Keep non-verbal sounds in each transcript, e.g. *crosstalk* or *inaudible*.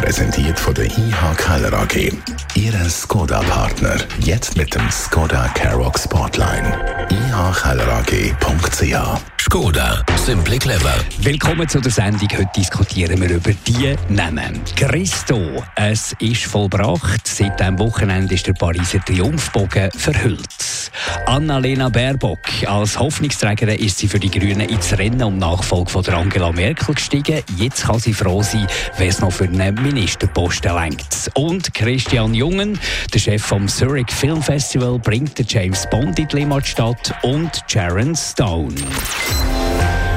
Präsentiert von der IH Keller AG. Ihre Skoda-Partner. Jetzt mit dem Skoda Karoq Spotline. ihkellerag.ch Skoda, simply clever. Willkommen zu der Sendung. Heute diskutieren wir über die Namen. Christo, es ist vollbracht. Seit diesem Wochenende ist der Pariser Triumphbogen verhüllt. Annalena Baerbock, als Hoffnungsträgerin ist sie für die Grünen ins Rennen um Nachfolge von Angela Merkel gestiegen. Jetzt kann sie froh sein, wenn es noch für einen Ministerposten lenkt. Und Christian Jungen, der Chef vom Zurich Film Festival, bringt den James Bond in die Limmatstadt und Sharon Stone.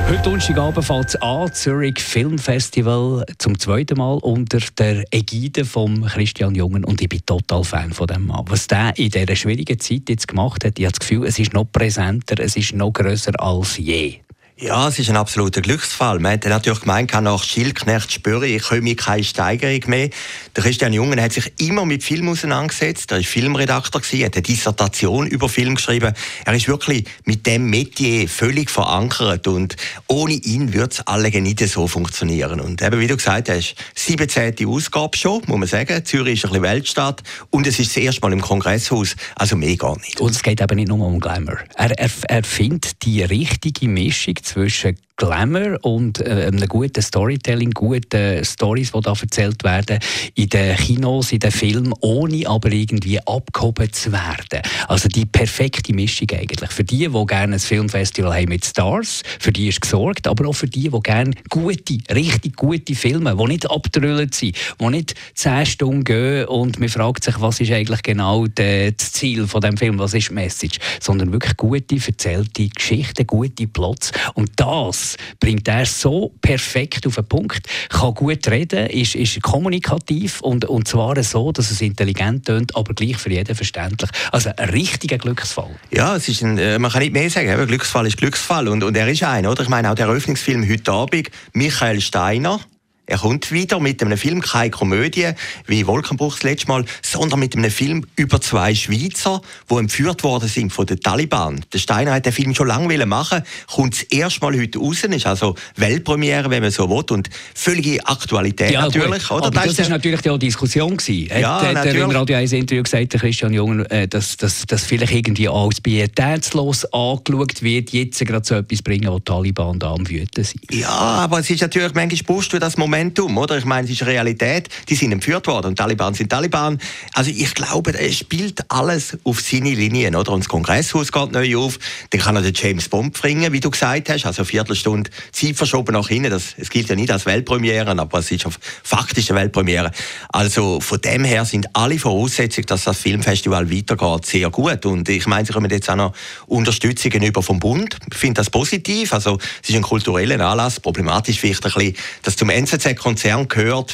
Heute Donnerstagabend fängt es an, Zurich Film Festival, zum zweiten Mal unter der Ägide von Christian Jungen und ich bin total Fan von dem Mann. Was der in dieser schwierigen Zeit jetzt gemacht hat, ich habe das Gefühl, es ist noch präsenter, es ist noch grösser als je. Ja, es ist ein absoluter Glücksfall. Man hat natürlich gemeint, nach Schildknecht spüren, ich komme keine Steigerung mehr. Der Christian Jungen hat sich immer mit Film auseinandergesetzt. Er war Filmredakteur, hat eine Dissertation über Film geschrieben. Er ist wirklich mit dem Metier völlig verankert und ohne ihn würde es alle nicht so funktionieren. Und eben, wie du gesagt hast, 17. Ausgabe schon, muss man sagen. Zürich ist ein bisschen Weltstadt und es ist das erste Mal im Kongresshaus, also mehr gar nicht. Und es geht eben nicht nur um Glamour. Er, er, er findet die richtige Mischung zwischen Glamour und äh, einem guten Storytelling, guten Stories, die da erzählt werden in den Kinos, in den Filmen, ohne aber irgendwie abgehoben zu werden. Also die perfekte Mischung eigentlich. Für die, die gerne ein Filmfestival haben mit Stars, für die ist gesorgt, aber auch für die, die gerne gute, richtig gute Filme, die nicht abdrüllt sind, die nicht zehn Stunden gehen und man fragt sich, was ist eigentlich genau das Ziel von dem Film, was ist die Message, sondern wirklich gute, erzählte Geschichten, gute Plots und das bringt er so perfekt auf den Punkt, kann gut reden, ist, ist kommunikativ und, und zwar so, dass es intelligent tönt, aber gleich für jeden verständlich. Also ein richtiger Glücksfall. Ja, es ist ein, äh, man kann nicht mehr sagen, Glücksfall ist Glücksfall und, und er ist ein, oder? Ich meine auch der Eröffnungsfilm heute Abend, Michael Steiner, er kommt wieder mit einem Film, keine Komödie, wie Wolkenbruch das letzte Mal, sondern mit einem Film über zwei Schweizer, die entführt worden sind von den Taliban. Der Steiner hat den Film schon lange machen kommt das erste Mal heute raus, ist also Weltpremiere, wenn man so will, und völlige Aktualität ja, natürlich. Oder? Aber das, das ist natürlich auch Diskussion gewesen. Ja, hat, natürlich. Der im Radio 1 Interview gesagt, Christian Jungen, äh, dass das vielleicht irgendwie als pietätslos angeschaut wird, jetzt gerade so etwas bringen, wo die Taliban da am wüten sind. Ja, aber es ist natürlich manchmal bewusst, das Moment Momentum, oder? Ich meine, es ist Realität. Die sind entführt worden und Taliban sind Taliban. Also ich glaube, es spielt alles auf seine Linien, oder? Und das Kongresshaus geht neu auf. Dann kann er den James Bond bringen, wie du gesagt hast. Also eine Viertelstunde Zeit verschoben nach hinten. Das, es gilt ja nicht als Weltpremiere, aber es ist auf faktische Weltpremiere. Also von dem her sind alle Voraussetzungen, dass das Filmfestival weitergeht, sehr gut. Und ich meine, sie kommen jetzt auch noch Unterstützungen über vom Bund. Ich finde das positiv. Also es ist ein kultureller Anlass. Problematisch vielleicht ein bisschen, dass zum NZZ Konzern gehört,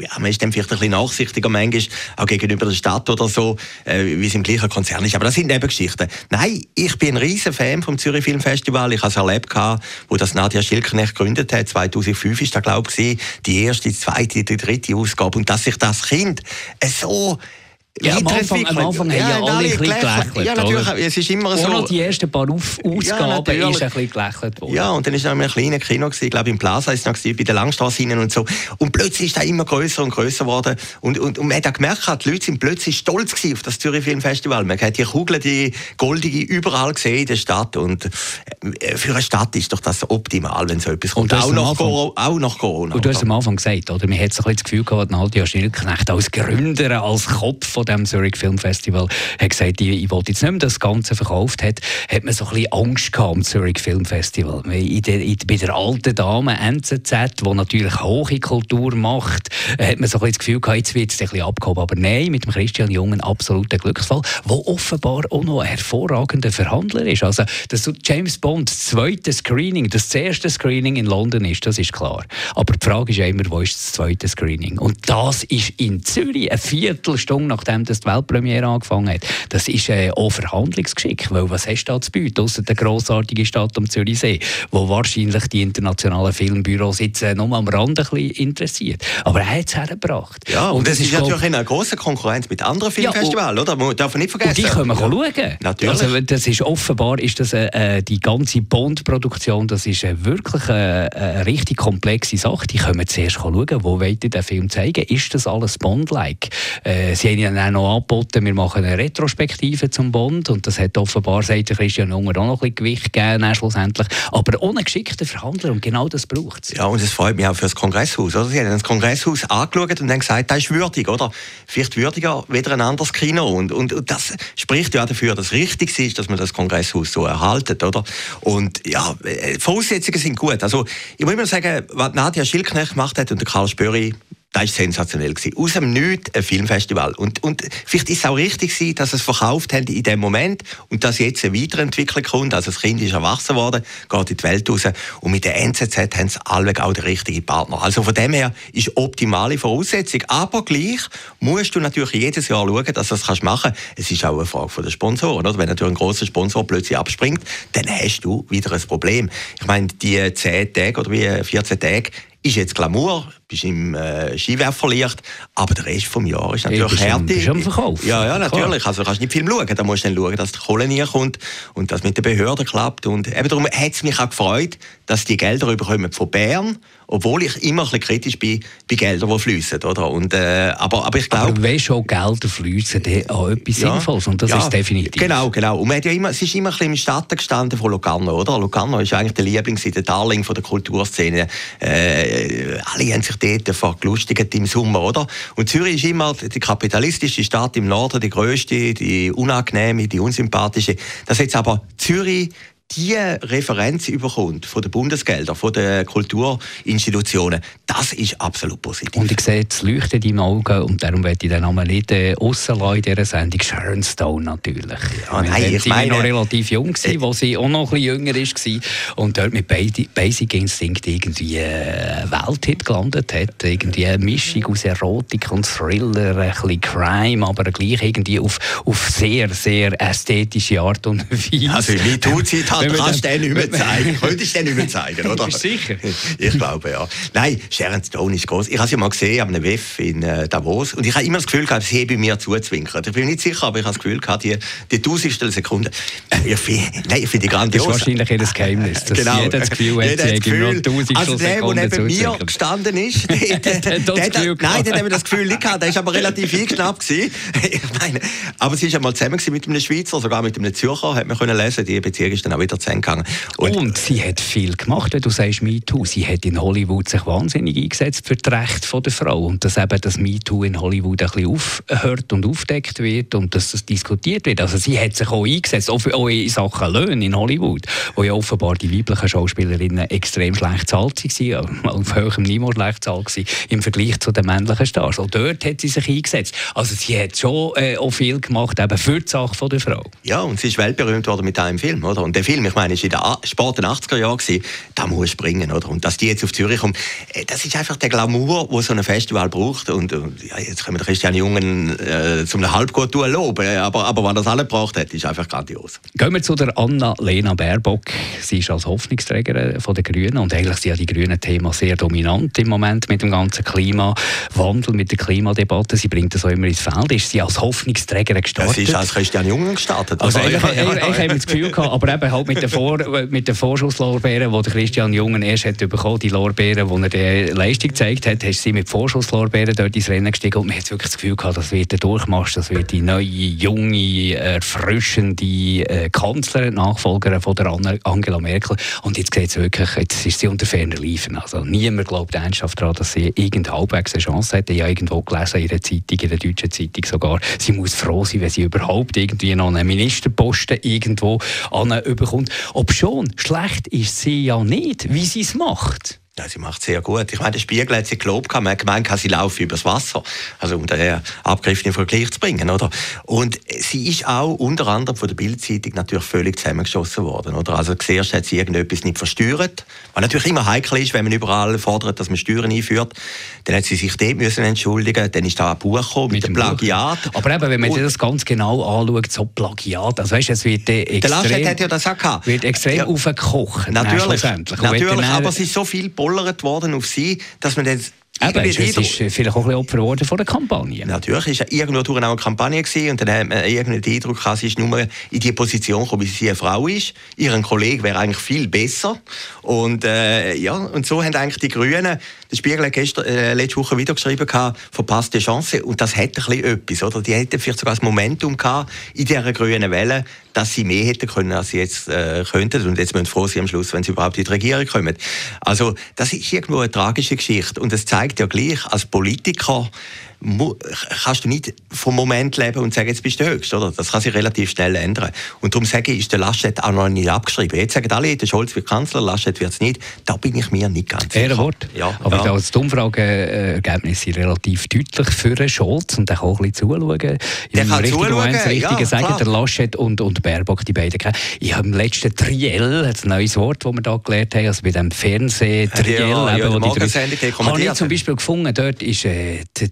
ja, man ist dann vielleicht ein bisschen nachsichtiger manchmal, auch gegenüber der Stadt oder so, äh, wie es im gleichen Konzern ist. Aber das sind Nebengeschichten. Nein, ich bin ein riesen Fan vom Zürich Filmfestival. Ich habe es erlebt, wo das Nadia Schilknecht gegründet hat. 2005 ist da glaube ich die erste, zweite, die dritte Ausgabe. Und dass sich das Kind so ja, am Anfang, am Anfang ja, haben ja alle ein bisschen gelächelt. Ja, natürlich. Oder? Es ist immer so. die ersten paar Auf Ausgaben ja, ist ein bisschen gelächelt worden. Ja, und dann war noch ein kleines Kino, ich glaube im Plaza ist es noch bei der Langstrasse und so. Und plötzlich ist es immer größer und größer geworden. Und, und, und man hat gemerkt, die Leute sind plötzlich stolz auf das Zürich Filmfestival. Man hat die Kugeln, die goldige, überall gesehen in der Stadt. Und äh, für eine Stadt ist doch das optimal, wenn so etwas kommt. Auch nach, Corona, auch nach Corona. Und du hast am Anfang gesagt, oder? Man hat so ein das Gefühl gehabt, Nadia Schnellknecht als Gründer, als Kopf von dem Zurich Film Festival hat gesagt, ich, ich wollte jetzt nicht mehr das Ganze verkauft hat, hat man so ein bisschen Angst gehabt am Zurich Film Festival. In der, in, bei der alten Dame NZZ, die natürlich hohe Kultur macht, hat man so ein bisschen das Gefühl gehabt, jetzt wird es ein bisschen abgehoben. Aber nein, mit dem Christian absolut ein Glücksfall, der offenbar auch noch ein hervorragender Verhandler ist. Also, dass James Bond das zweite Screening, das erste Screening in London ist, das ist klar. Aber die Frage ist ja immer, wo ist das zweite Screening? Und das ist in Zürich, eine Viertelstunde nachdem nachdem das die Weltpremiere angefangen hat. Das ist äh, auch Verhandlungsgeschick, weil was hast du da zu bieten, außer der grossartige Stadt am Zürichsee, wo wahrscheinlich die internationalen Filmbüros jetzt äh, noch am Rand ein bisschen interessiert. Aber er hat es hergebracht. Ja, und, und das, das, ist natürlich in einer grossen Konkurrenz mit anderen Filmfestivals, ja, oder? Man darf nicht vergessen. Und die können wir ja. schauen. Natürlich. Also, das ist offenbar ist das, äh, die ganze Bond-Produktion, das ist äh, wirklich äh, eine richtig komplexe Sache. Die können zuerst schauen, wo wollt ihr den Film zeigen. Ist das alles Bond-like? Äh, sie haben ja auch noch angeboten, wir machen eine Retrospektive zum Bond und das hat offenbar, sagt Christian Unger, auch noch ein Gewicht gegeben, schlussendlich. Aber ohne geschickten Verhandler und genau das braucht es. Ja, und es freut mich auch für das Kongresshaus. Oder? Sie haben das Kongresshaus angeschaut und dann gesagt, das ist würdig, oder? Vielleicht würdiger wieder ein anderes Kino. Und, und, und das spricht ja dafür, dass es richtig ist, dass man das Kongresshaus so erhaltet, oder? Und ja, äh, Voraussetzungen sind gut. Also, ich muss immer sagen, was Nadja Schilknecht gemacht hat und Karl Spöri, das war sensationell. Gewesen. Aus dem Nichts ein Filmfestival. Und, und vielleicht ist es auch richtig gewesen, dass es verkauft haben in dem Moment und dass jetzt eine Weiterentwicklung kommt. Also das Kind ist erwachsen worden, geht in die Welt raus und mit der NZZ haben sie alle auch den richtigen Partner. Also von dem her ist optimale Voraussetzung. Aber gleich musst du natürlich jedes Jahr schauen, dass du das kannst machen kannst. Es ist auch eine Frage den Sponsoren. Oder? Wenn natürlich ein großer Sponsor plötzlich abspringt, dann hast du wieder ein Problem. Ich meine, die 10 Tage oder wie 14 Tage ist jetzt Glamour, bist im äh, Skiwerferlicht, aber der Rest des Jahres ist natürlich Härte. Bist am Verkauf. Ja, ja, natürlich. Also du kannst nicht Film schauen, da musst du dann schauen, dass die Kohle nie kommt und dass mit den Behörden klappt. Und eben darum hat es mich auch gefreut, dass die Gelder überkommen von Bern obwohl ich immer ein bisschen kritisch bin bei Geldern, die fließen. Oder? Und, äh, aber, aber ich glaube... Aber wenn schon Gelder fließen, dann auch etwas ja, Sinnvolles. Und das ja, ist definitiv. Genau, genau. Und man hat ja immer, es ist immer ein bisschen im Schatten gestanden von Locarno. Oder? Locarno ist eigentlich der Liebling, der Darling von der Kulturszene. Äh, alle haben sich dort vergelustigt im Sommer. Oder? Und Zürich ist immer die kapitalistische Stadt im Norden, die grösste, die unangenehme, die unsympathische. Das jetzt aber Zürich die Referenz überkommt von den Bundesgeldern, von den Kulturinstitutionen, das ist absolut positiv. Und ich sehe, es leuchtet in Augen und darum werde ich den Namen nicht äh, in dieser Sendung. Sharon Stone natürlich. Ja, nein, Wenn ich sie meine, noch relativ jung äh, wo sie auch noch ein bisschen jünger war und dort mit Basic Instinct irgendwie äh, Welthit gelandet hat. Irgendwie eine Mischung aus Erotik und Thriller, ein bisschen Crime, aber gleich irgendwie auf, auf sehr, sehr ästhetische Art und *laughs* Weise. Also, wie tut sie halt kannst du den nicht mehr zeigen. Könntest du den nicht mehr zeigen, *laughs* oder? Bist du sicher? Ich glaube, ja. Nein, Sharon Stone ist groß. Ich habe sie mal gesehen am WEF in äh, Davos und ich habe immer das Gefühl gehabt, sie bei mir zuzwinkern. Ich bin nicht sicher, aber ich habe das Gefühl gehabt, die, die tausendstel Sekunde. Ich find, nein, ich finde die grandios. Das ist wahrscheinlich ihr Geheimnis, dass genau. jeder das Gefühl hat, sie Gefühl, Also der, der neben mir gestanden ist, *laughs* der, der, der, der, nein, der hat das Gefühl nicht gehabt, der war aber relativ eingeschnappt gewesen. *laughs* Ich meine, aber sie war einmal zusammen mit einem Schweizer, sogar mit einem Zürcher, hat man können lesen. Die Beziehung ist dann auch wieder zu Ende gegangen. Und, und, sie hat viel gemacht, wenn du sagst MeToo. Sie hat in Hollywood sich wahnsinnig eingesetzt für das Recht der Frau und dass eben das MeToo in Hollywood ein bisschen aufhört und aufdeckt wird und dass das diskutiert wird. Also sie hat sich auch eingesetzt, auch, für, auch in Sachen Löhne in Hollywood, wo ja offenbar die weiblichen Schauspielerinnen extrem schlecht zahlt waren, auf höherem Niveau schlecht zahlt waren, im Vergleich zu den männlichen Stars. Auch dort hat sie sich eingesetzt. Also sie hat schon äh, auch viel gemacht eben für die Sache der Frau. Ja, und sie ist weltberühmt worden mit einem Film, oder? Und der Film, ich meine, ist in den späten 80er Jahren da muss bringen, oder? Und dass die jetzt auf Zürich kommen, äh, das ist einfach der Glamour, wo so ein Festival braucht. Und, und ja, jetzt können wir Christian Jungen äh, zum halbgut loben, aber, aber was das alle gebraucht hat, ist einfach grandios. Gehen wir zu der Anna-Lena Baerbock. Sie ist als Hoffnungsträgerin von den Grünen und eigentlich sind ja die Grünen Thema sehr dominant im Moment mit dem ganzen Klimawandel, mit der Klimadebatte. Sie bringt das auch immer ins Feld. Ist sie als Hoffnungsträgerin gestartet? Sie ist als Christian Jungen gestartet. Also, also ich, ich, ich, ich habe das Gefühl gehabt, aber eben halt mit den, Vor, mit den Vorschusslorbeeren, die Christian Jungen erst hat bekommen, die Lorbeeren, wo er die Leistung gezeigt hat, hast sie mit Vorschusslorbeeren dort ins Rennen gestiegen und man hat wirklich das Gefühl gehabt, das wird der Durchmarsch, das wird die neue, junge, erfrischende äh, Kanzlerin, Nachfolgerin von der Angela Merkel. Und jetzt sieht es wirklich, jetzt ist sie unter ferner Liefen. Also niemand glaubt ernsthaft daran, dass sie irgendeine halbwegs eine Chance hat. Ich habe irgendwo gelesen, in der Zeitung, in der deutschen Zeitung sogar, sie muss froh sein, wenn sie überhaupt irgendwie noch einen Ministerposten irgendwo an bekommt. Ob schon, schlecht ist sie ja nicht, wie sie es macht. Ja, sie macht sehr gut. Ich meine, der Spiegel hat sie gelobt, man hat gemeint, sie laufe übers Wasser. Also um den Abgriff in Vergleich zu bringen, oder? Und sie ist auch unter anderem von der Bildzeitung natürlich völlig zusammengeschossen worden, oder? Also zuerst hat sie irgendetwas nicht versteuert, was natürlich immer heikel ist, wenn man überall fordert, dass man Steuern einführt. Dann hat sie sich dort müssen entschuldigen, dann ist da ein Buch gekommen mit, mit dem Plagiat. Buch. Aber eben, wenn man Und, das ganz genau anschaut, so Plagiat, also weißt, es wird extrem... Der Laschet hat ja das auch gehabt. Wird extrem ja, aufgekocht. Natürlich, natürlich aber es ist so viel bollert worden auf sie, dass man dann aber es ist vielleicht auch ein Opfer geworden von der Kampagne. Natürlich, es war irgendwo auch eine Kampagne gewesen, und dann hat man irgendwie den Eindruck gehabt, sie ist nur in die Position gekommen, wie sie eine Frau ist. Ihren Kollegen wäre eigentlich viel besser. Und, äh, ja, und so haben eigentlich die Grünen, der Spiegel hat gestern, äh, letzte Woche wieder geschrieben, gehabt, verpasste Chance. Und das hätte ein bisschen etwas, oder? Die hätten vielleicht sogar das Momentum gehabt in dieser grünen Welle, dass sie mehr hätten können, als sie jetzt äh, könnten. Und jetzt müssen sie froh sein am Schluss, wenn sie überhaupt in die Regierung kommen. Also, das ist irgendwo eine tragische Geschichte. Und es zeigt ja gleich, als Politiker, kannst du nicht vom Moment leben und sagen, jetzt bist du der Höchste, oder? Das kann sich relativ schnell ändern. Und darum sage ich, ist der Laschet auch noch nicht abgeschrieben. Jetzt sagen alle, der Scholz wird Kanzler, Laschet wird es nicht. Da bin ich mir nicht ganz sicher. Ehrenwort. Ja, Aber ja. das Umfrageergebnis sind relativ deutlich für den Scholz und der kann auch ein bisschen zuschauen. Der kann richtigen zuschauen, Moment, richtige ja, sagen, klar. der Laschet und, und Baerbock, die beiden kennen. Ich habe im letzten Triell, ein neues Wort, das wir da gelernt haben, also bei dem Fernseh-Triell, ja, ja, drei, habe ich zum Beispiel gefunden, dort ist äh, die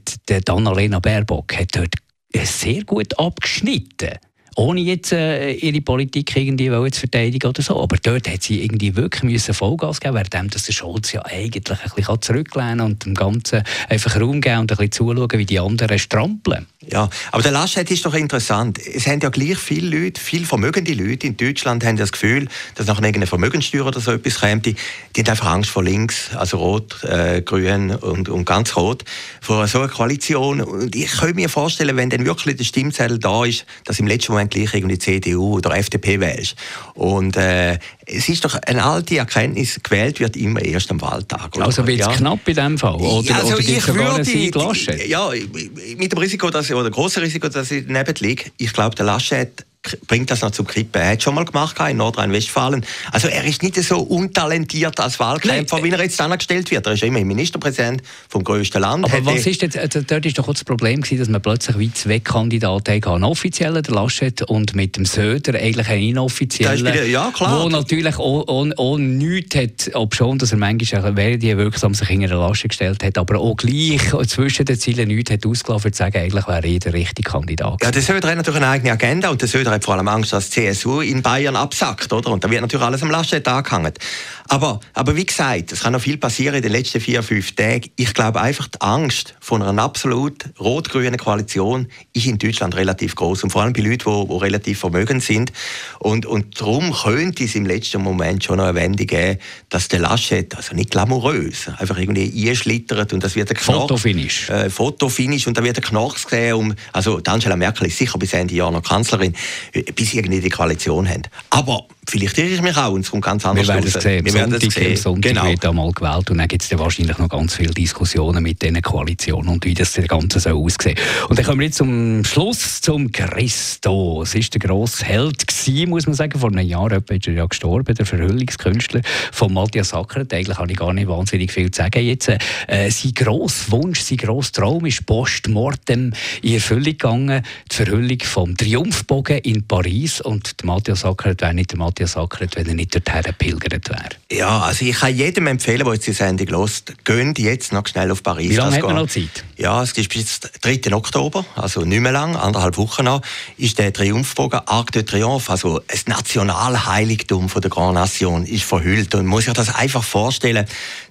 Annalena Baerbock hat dort sehr gut abgeschnitten ohne jetzt äh, ihre Politik irgendwie zu verteidigen oder so. Aber dort hat sie irgendwie wirklich müssen Vollgas geben, während dass der Scholz ja eigentlich ein bisschen zurücklehnen und dem Ganzen einfach Raum geben und ein bisschen zuschauen, wie die anderen strampeln. Ja, aber der Laschet ist doch interessant. Es haben ja gleich viele Leute, viele vermögende Leute in Deutschland haben das Gefühl, dass nach irgendeiner Vermögenssteuer oder so etwas kommt, die, die haben einfach Angst vor links, also rot, äh, grün und, und ganz rot, vor so einer Koalition. Und ich könnte mir vorstellen, wenn dann wirklich der Stimmzettel da ist, dass im letzten Moment gleich irgendwie CDU oder FDP wählst. Und äh, es ist doch eine alte Erkenntnis, gewählt wird immer erst am Wahltag. Oder? Also wird es ja. knapp in dem Fall? Oder, also oder ich würde, ja, mit dem Risiko, dass oder große Risiko, dass ich daneben liege. Ich glaube, der Laschet bringt das noch zum Kippen. Er hat schon mal gemacht in Nordrhein-Westfalen. Also er ist nicht so untalentiert als Wahlkämpfer, wie er jetzt angestellt wird. Er ist immer Ministerpräsident vom größten Land. Aber was ist jetzt, also dort ist doch das Problem gewesen, dass man plötzlich wie zwei Kandidaten hatte. Einen offiziellen, der Laschet, und mit dem Söder eigentlich einen inoffiziellen, ja, klar. wo natürlich auch, auch, auch nichts hat, ob schon, dass er manchmal während die wirksam sich in eine Lasche gestellt hat, aber auch gleich zwischen den Zielen nichts hat ausgelassen, zu sagen, eigentlich wäre er der richtige Kandidat. Ja, der Söder hat natürlich eine eigene Agenda und der Söder hat vor allem Angst, dass die CSU in Bayern absackt, oder? Und da wird natürlich alles am Laschet angehangen. Aber, aber wie gesagt, es kann noch viel passieren in den letzten vier, fünf Tagen. Ich glaube einfach, die Angst von einer absolut rot-grünen Koalition ist in Deutschland relativ groß und vor allem bei Leuten, die, relativ vermögend sind. Und, und darum könnte es im letzten Moment schon noch eine Wende geben, dass der Laschet, also nicht glamourös, einfach irgendwie einschlittert und das wird ein Knocks. Fotofinish. Äh, Fotofinish und da wird ein Knocks gesehen. Um, also Angela Merkel ist sicher bis Ende Jahr noch Kanzlerin, bis irgendwie die Koalition haben. Aber vielleicht irre ich mich auch und es kommt ganz anders Wir werden es sehen. Wir werden Sonntag, sehen. Sonntag genau. wird einmal gewählt und dann gibt es wahrscheinlich noch ganz viele Diskussionen mit diesen Koalitionen und wie das Ganze so aussieht. Und dann kommen wir jetzt zum Schluss zum Christo. Es war der grosse Held gewesen, muss man sagen. Vor einem Jahr etwa ist er ja gestorben, der Verhüllungskünstler von Matthias Sackert. Eigentlich habe ich gar nicht wahnsinnig viel zu sagen jetzt. Äh, sein grosser Wunsch, sein grosser Traum ist postmortem in Erfüllung gegangen. Die Verhüllung vom Triumphbogen in Paris und Matthias Sackert wäre nicht der Matthias Matthias Ackert, wenn er nicht dorthin gepilgert wäre? Ja, also ich kann jedem empfehlen, der jetzt die Sendung hört, geht jetzt noch schnell auf Paris. Wie lange hat man noch Zeit? Ja, es ist bis 3. Oktober, also nicht mehr lang, anderthalb Wochen noch, ist der Triumphbogen Arc de Triomphe, also ein Nationalheiligtum von der Grand Nation, ist verhüllt. Und man muss sich das einfach vorstellen,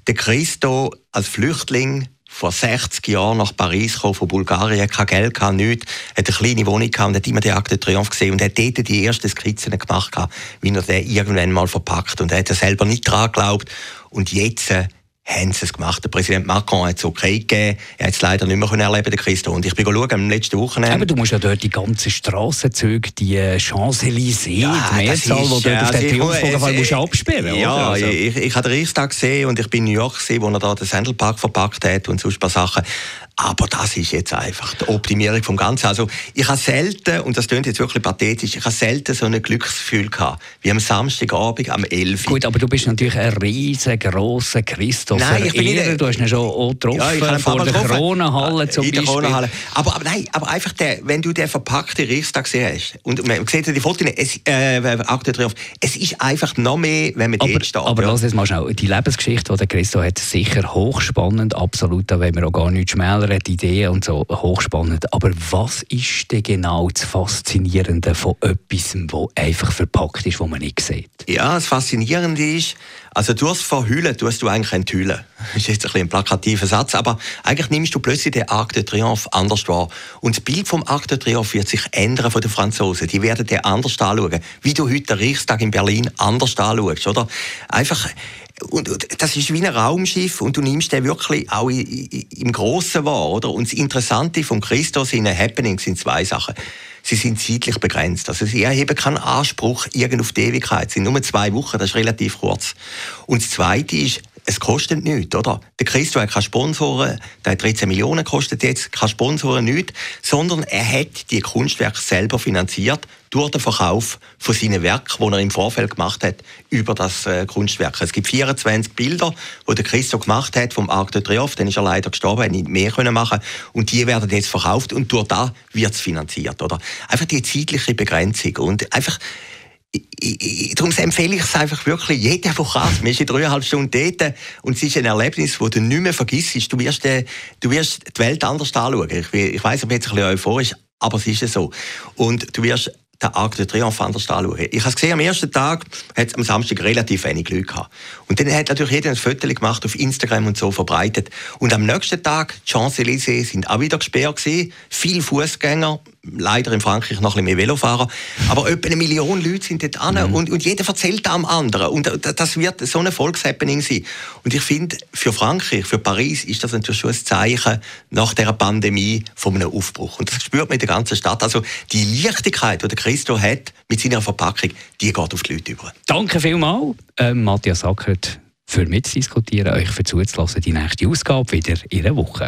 der Christo als Flüchtling vor 60 Jahren nach Paris gekommen, von Bulgarien, kein Geld, kein nichts, hat eine kleine Wohnung gehabt und hat immer den Akte Triumph gesehen und hat dort die ersten Skizzen gemacht, wie er den irgendwann mal verpackt und er hat selber nicht dran geglaubt und jetzt äh, haben sie es gemacht. Der Präsident Macron hat es okay gegeben. Er hat es leider nicht mehr erleben der Christo. Und ich bin schauen, am letzten Wochenende... Aber du musst ja dort die ganzen Strassenzüge, die äh, Champs-Élysées, ja, die Mehrzahl, die dort auf den Triumphbogen musst absperren Ja, also. ich, ich habe den Reichstag gesehen und ich bin in New York gesehen, wo er da den Sandelpark verpackt hat und so ein paar Sachen. Aber das ist jetzt einfach die Optimierung vom Ganzen. Also ich habe selten, und das klingt jetzt wirklich pathetisch, ich habe selten so ein Glücksgefühl gehabt, wie am Samstagabend am 11. Gut, aber du bist natürlich ein riesengroßer Christo so Nein, ich bin Verehrer. Du hast ihn schon auch getroffen Ja, ich habe vor der getroffen. Kronenhalle zum in der Beispiel. Kronenhalle. Aber, aber nein, aber einfach der, wenn du den verpackten Reichstag gesehen hast, und man sieht ja die Fotos, es, äh, Akte Triumph, es ist einfach noch mehr, wenn man Aber, dort steht. aber ja. lass jetzt mal schnell. Die Lebensgeschichte, die der Christo hat, sicher hochspannend, absolut. Da wollen wir auch gar nicht schmälern, die Ideen und so, hochspannend. Aber was ist denn genau das Faszinierende von etwas, das einfach verpackt ist, das man nicht sieht? Ja, das Faszinierende ist, also durchs Verhüllen tust du eigentlich enthüllen. Das ist jetzt ein, bisschen ein plakativer Satz, aber eigentlich nimmst du plötzlich den Arc de Triomphe anders wahr. Und das Bild vom Arc de Triomphe wird sich ändern von den Franzosen. Die werden den anders anschauen. Wie du heute den Reichstag in Berlin anders anschaust, oder? Einfach, und, und das ist wie ein Raumschiff und du nimmst den wirklich auch im Grossen wahr, oder? Und das Interessante vom Christus in den Happenings sind zwei Sachen. Sie sind zeitlich begrenzt. Also sie erheben keinen Anspruch irgend auf die Ewigkeit. Es sind nur zwei Wochen, das ist relativ kurz. Und das Zweite ist, es kostet nichts, oder? Der Christo hat keine Sponsoren, der hat 13 Millionen kostet jetzt, keine Sponsoren nichts, sondern er hat die Kunstwerke selber finanziert durch den Verkauf von seinen Werken, die er im Vorfeld gemacht hat, über das äh, Kunstwerk. Es gibt 24 Bilder, die der Christo gemacht hat vom Arc de Triomphe, dann ist er leider gestorben, hat nicht mehr können machen und die werden jetzt verkauft und durch das wird es finanziert, oder? Einfach die zeitliche Begrenzung und einfach darum empfehle ich es einfach wirklich jeder, der kann. Wir sind dreieinhalb Stunden dort und es ist ein Erlebnis, das du nicht mehr vergisst. Du wirst, äh, du wirst die Welt anders anschauen. Ich, ich weiss, ich jetzt ein bisschen euphorisch, aber es ist so. Und du wirst den Arc de Triomphe anders anschauen. Ich habe es gesehen, am ersten Tag hat es am Samstag relativ wenig Leute gehabt. Und dann hat natürlich jeder ein Foto gemacht, auf Instagram und so verbreitet. Und am nächsten Tag, die Champs-Élysées sind auch wieder gesperrt gewesen. Viele Fußgänger, leider in Frankreich noch ein bisschen mehr Velofahrer. Aber *laughs* etwa eine Million Leute sind dort an und, und jeder erzählt am anderen. Und das wird so ein Volkshappening sein. Und ich finde, für Frankreich, für Paris ist das natürlich schon ein Zeichen nach der Pandemie von einem Aufbruch. Und das spürt man in der ganzen Stadt. Also die Leichtigkeit, die der Christo hat mit seiner Verpackung, die geht auf die Leute über. Danke vielmals, äh, Matthias Sackert, für mitzudiskutieren, euch für zuzulassen. Die nächste Ausgabe wieder in einer Woche.